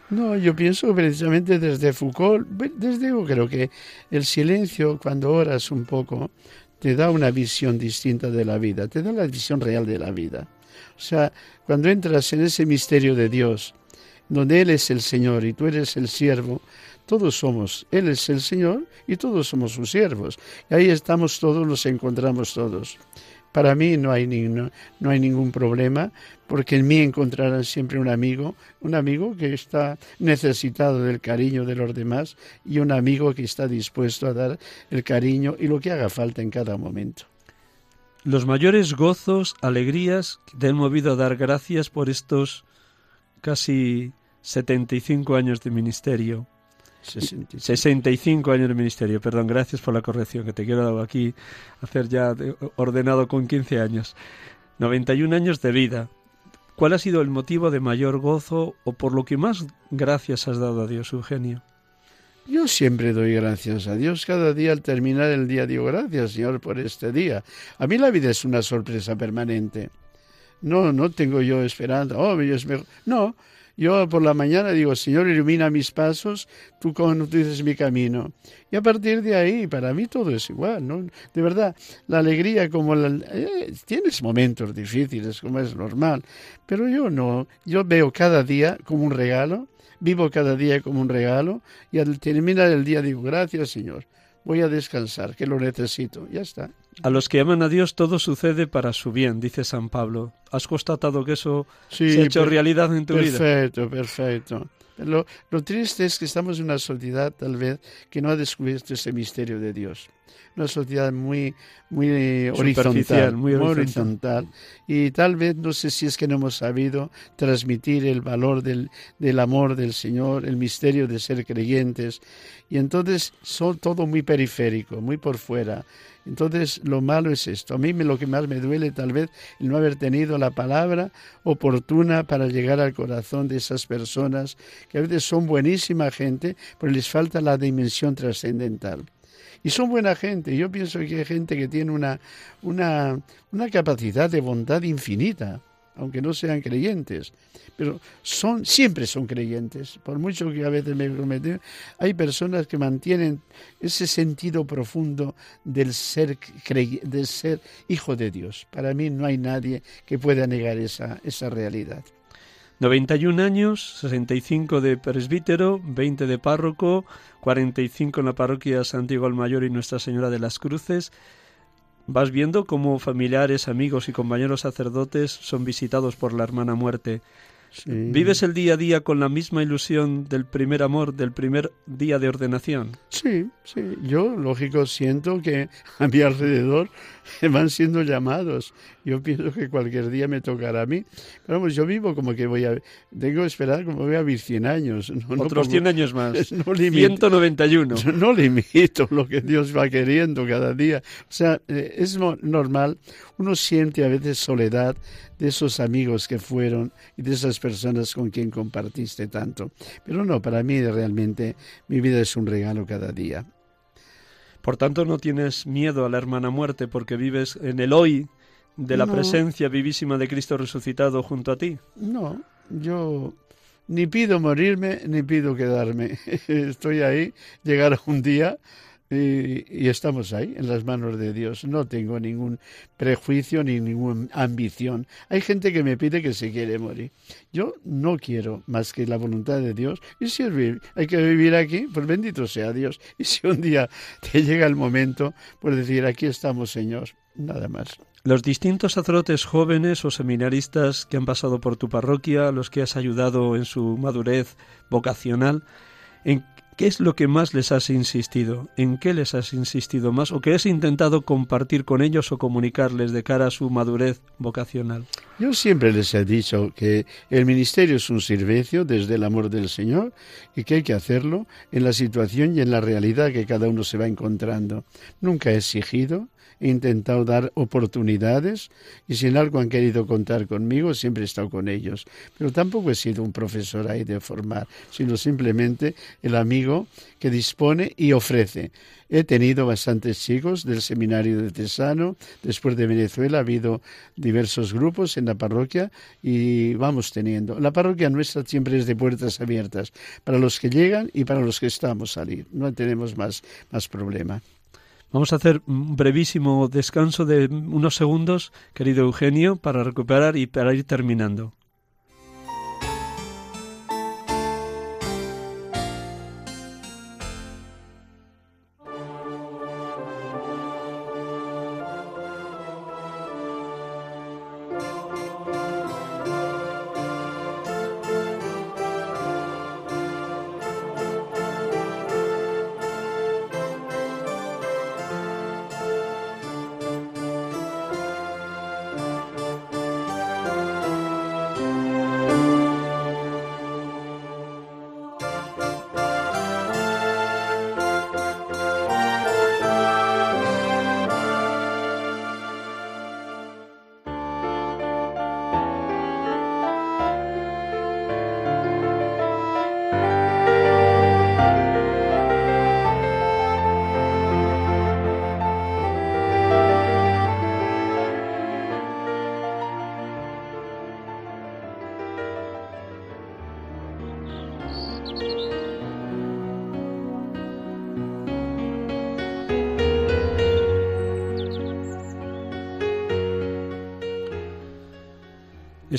No, yo pienso precisamente desde Foucault, desde yo creo que el silencio, cuando oras un poco, te da una visión distinta de la vida, te da la visión real de la vida. O sea, cuando entras en ese misterio de Dios, donde Él es el Señor y tú eres el siervo, todos somos, Él es el Señor y todos somos sus siervos. Y ahí estamos todos, nos encontramos todos. Para mí no hay, no hay ningún problema, porque en mí encontrarán siempre un amigo, un amigo que está necesitado del cariño de los demás y un amigo que está dispuesto a dar el cariño y lo que haga falta en cada momento. Los mayores gozos, alegrías, te han movido a dar gracias por estos casi 75 años de ministerio. 65. años de ministerio, perdón, gracias por la corrección que te quiero aquí hacer ya ordenado con 15 años. 91 años de vida. ¿Cuál ha sido el motivo de mayor gozo o por lo que más gracias has dado a Dios, Eugenio? Yo siempre doy gracias a Dios. Cada día al terminar el día digo gracias, Señor, por este día. A mí la vida es una sorpresa permanente. No, no tengo yo esperanza. Oh, mejor. No, yo por la mañana digo, Señor, ilumina mis pasos, tú conduces mi camino. Y a partir de ahí, para mí todo es igual, ¿no? De verdad, la alegría como la... Eh, tienes momentos difíciles, como es normal, pero yo no, yo veo cada día como un regalo Vivo cada día como un regalo y al terminar el día digo, gracias Señor, voy a descansar, que lo necesito. Ya está. A los que aman a Dios todo sucede para su bien, dice San Pablo. ¿Has constatado que eso se ha hecho realidad en tu vida? Perfecto, perfecto. Lo, lo triste es que estamos en una sociedad tal vez que no ha descubierto ese misterio de Dios una sociedad muy, muy horizontal, muy horizontal. Y tal vez no sé si es que no hemos sabido transmitir el valor del, del amor del Señor, el misterio de ser creyentes. Y entonces son todo muy periférico, muy por fuera. Entonces lo malo es esto. A mí lo que más me duele tal vez el no haber tenido la palabra oportuna para llegar al corazón de esas personas que a veces son buenísima gente, pero les falta la dimensión trascendental. Y son buena gente. Yo pienso que hay gente que tiene una, una, una capacidad de bondad infinita, aunque no sean creyentes. Pero son, siempre son creyentes. Por mucho que a veces me prometen, hay personas que mantienen ese sentido profundo del ser, del ser hijo de Dios. Para mí no hay nadie que pueda negar esa, esa realidad. 91 años, 65 de presbítero, 20 de párroco, 45 en la parroquia Santiago el Mayor y Nuestra Señora de las Cruces. Vas viendo cómo familiares, amigos y compañeros sacerdotes son visitados por la hermana muerte. ¿Vives el día a día con la misma ilusión del primer amor, del primer día de ordenación? Sí, sí. Yo, lógico, siento que a mi alrededor *laughs* van siendo llamados. Yo pienso que cualquier día me tocará a mí. Pero vamos, yo vivo como que voy a... Tengo que esperar como voy a vivir 100 años. No, Otros 100 años más. *laughs* No limito, 191. No limito lo que Dios va queriendo cada día. O sea, eh, es normal. Uno siente a veces soledad de esos amigos que fueron y de esas personas con quien compartiste tanto. Pero no, para mí realmente mi vida es un regalo cada día. Por tanto, no tienes miedo a la hermana muerte porque vives en el hoy de la presencia vivísima de Cristo resucitado junto a ti. No, yo ni pido morirme ni pido quedarme. *laughs* Estoy ahí, llegar un día y, estamos ahí, en las manos de Dios. No tengo ningún prejuicio ni ninguna ambición. Hay gente que me pide que se quiere morir. Yo no quiero más que la voluntad de Dios. Y si hay que vivir aquí, pues bendito sea Dios. *laughs* Y si un día te llega el momento, pues decir, aquí estamos, Señor. Nada más. Los distintos sacerdotes jóvenes o seminaristas que han pasado por tu parroquia, los que has ayudado en su madurez vocacional, ¿en ¿Qué es lo que más les has insistido? ¿En qué les has insistido más? ¿O qué has intentado compartir con ellos o comunicarles de cara a su madurez vocacional? Yo siempre les he dicho que el ministerio es un servicio desde el amor del Señor y que hay que hacerlo en la situación y en la realidad que cada uno se va encontrando. Nunca he exigido, intentado dar oportunidades y si en algo han querido contar conmigo, siempre he estado con ellos. Pero tampoco he sido un profesor ahí de formar, sino simplemente el amigo que dispone y ofrece. He tenido bastantes chicos del seminario de Tesano, después de Venezuela ha habido diversos grupos en la parroquia y vamos teniendo. La parroquia nuestra siempre es de puertas abiertas para los que llegan y para los que estamos salir. No tenemos más, más problema. Vamos a hacer un brevísimo descanso de unos segundos, querido Eugenio, para recuperar y para ir terminando.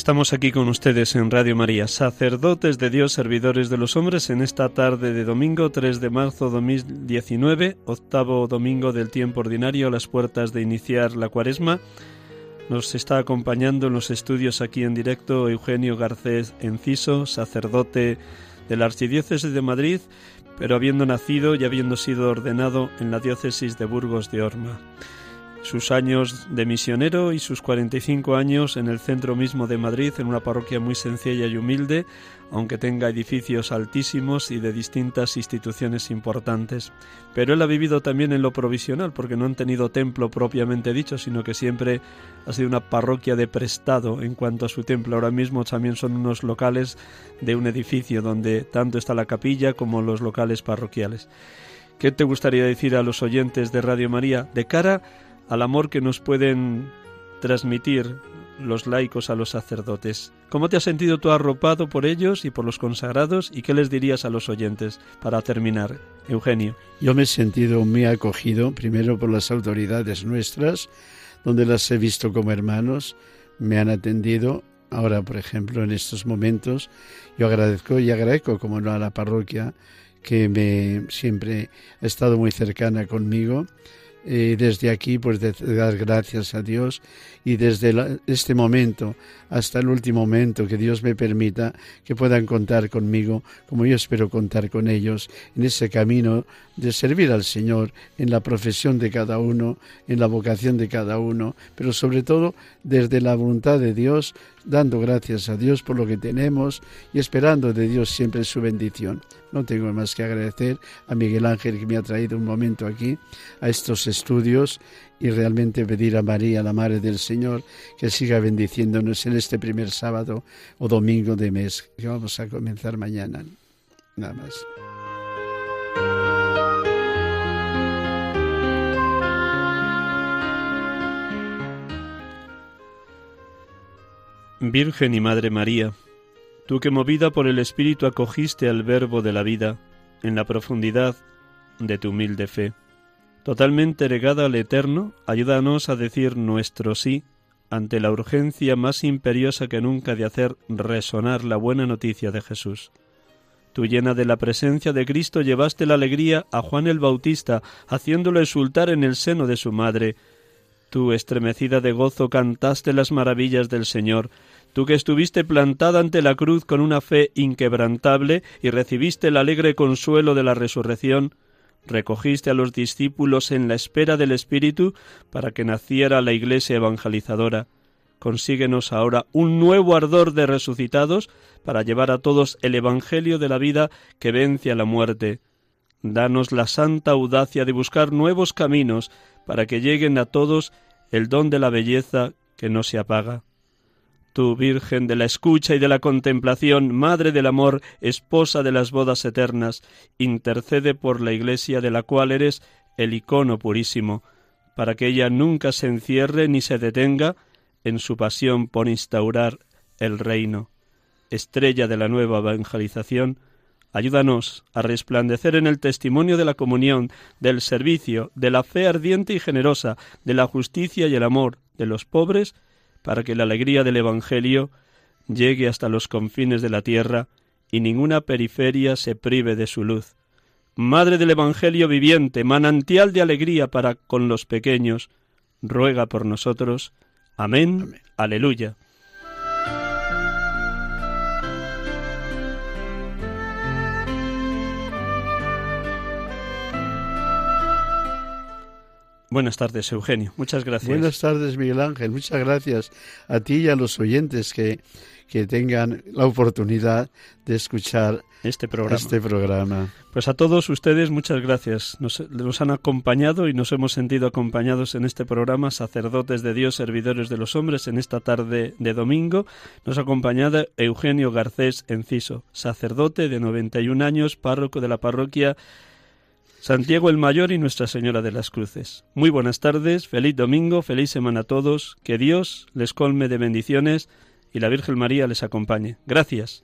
Estamos aquí con ustedes en Radio María, sacerdotes de Dios, servidores de los hombres, en esta tarde de domingo 3 de marzo 2019, octavo domingo del tiempo ordinario, a las puertas de iniciar la cuaresma. Nos está acompañando en los estudios aquí en directo Eugenio Garcés Enciso, sacerdote de la Archidiócesis de Madrid, pero habiendo nacido y habiendo sido ordenado en la diócesis de Burgos de Orma sus años de misionero y sus 45 años en el centro mismo de Madrid, en una parroquia muy sencilla y humilde, aunque tenga edificios altísimos y de distintas instituciones importantes. Pero él ha vivido también en lo provisional, porque no han tenido templo propiamente dicho, sino que siempre ha sido una parroquia de prestado en cuanto a su templo. Ahora mismo también son unos locales de un edificio donde tanto está la capilla como los locales parroquiales. ¿Qué te gustaría decir a los oyentes de Radio María de cara al amor que nos pueden transmitir los laicos a los sacerdotes. ¿Cómo te has sentido tú arropado por ellos y por los consagrados y qué les dirías a los oyentes para terminar, Eugenio? Yo me he sentido muy acogido, primero por las autoridades nuestras, donde las he visto como hermanos, me han atendido. Ahora, por ejemplo, en estos momentos, yo agradezco y agradezco, como no, a la parroquia, que me siempre ha estado muy cercana conmigo desde aquí, pues dar gracias a Dios y desde este momento hasta el último momento que Dios me permita que puedan contar conmigo, como yo espero contar con ellos en ese camino de servir al Señor en la profesión de cada uno, en la vocación de cada uno, pero sobre todo desde la voluntad de Dios, dando gracias a Dios por lo que tenemos y esperando de Dios siempre su bendición. No tengo más que agradecer a Miguel Ángel que me ha traído un momento aquí a estos estudios y realmente pedir a María, la Madre del Señor, que siga bendiciéndonos en este primer sábado o domingo de mes que vamos a comenzar mañana. Nada más. Virgen y Madre María, tú que movida por el Espíritu acogiste al Verbo de la vida en la profundidad de tu humilde fe, totalmente regada al Eterno, ayúdanos a decir nuestro sí ante la urgencia más imperiosa que nunca de hacer resonar la buena noticia de Jesús. Tú llena de la presencia de Cristo llevaste la alegría a Juan el Bautista, haciéndolo exultar en el seno de su madre. Tú, estremecida de gozo, cantaste las maravillas del Señor, tú que estuviste plantada ante la cruz con una fe inquebrantable y recibiste el alegre consuelo de la resurrección, recogiste a los discípulos en la espera del Espíritu para que naciera la Iglesia evangelizadora. Consíguenos ahora un nuevo ardor de resucitados para llevar a todos el Evangelio de la vida que vence a la muerte. Danos la santa audacia de buscar nuevos caminos para que lleguen a todos el don de la belleza que no se apaga. Tú, Virgen de la escucha y de la contemplación, Madre del amor, esposa de las bodas eternas, intercede por la Iglesia de la cual eres el icono purísimo, para que ella nunca se encierre ni se detenga en su pasión por instaurar el reino. Estrella de la nueva evangelización, ayúdanos a resplandecer en el testimonio de la comunión, del servicio, de la fe ardiente y generosa, de la justicia y el amor, de los pobres, para que la alegría del Evangelio llegue hasta los confines de la tierra y ninguna periferia se prive de su luz. Madre del Evangelio viviente, manantial de alegría para con los pequeños, ruega por nosotros. Amén. Aleluya. Buenas tardes, Eugenio. Muchas gracias. Buenas tardes, Miguel Ángel. Muchas gracias a ti y a los oyentes que, que tengan la oportunidad de escuchar este programa. este programa. Pues a todos ustedes muchas gracias. Nos, nos, han acompañado y nos hemos sentido acompañados en este programa, sacerdotes de Dios, servidores de los hombres, en esta tarde de domingo. Nos ha acompañado Eugenio Garcés Enciso, sacerdote de 91 años, párroco de la parroquia Santiago el Mayor y Nuestra Señora de las Cruces. Muy buenas tardes, feliz domingo, feliz semana a todos, que Dios les colme de bendiciones y la Virgen María les acompañe. Gracias.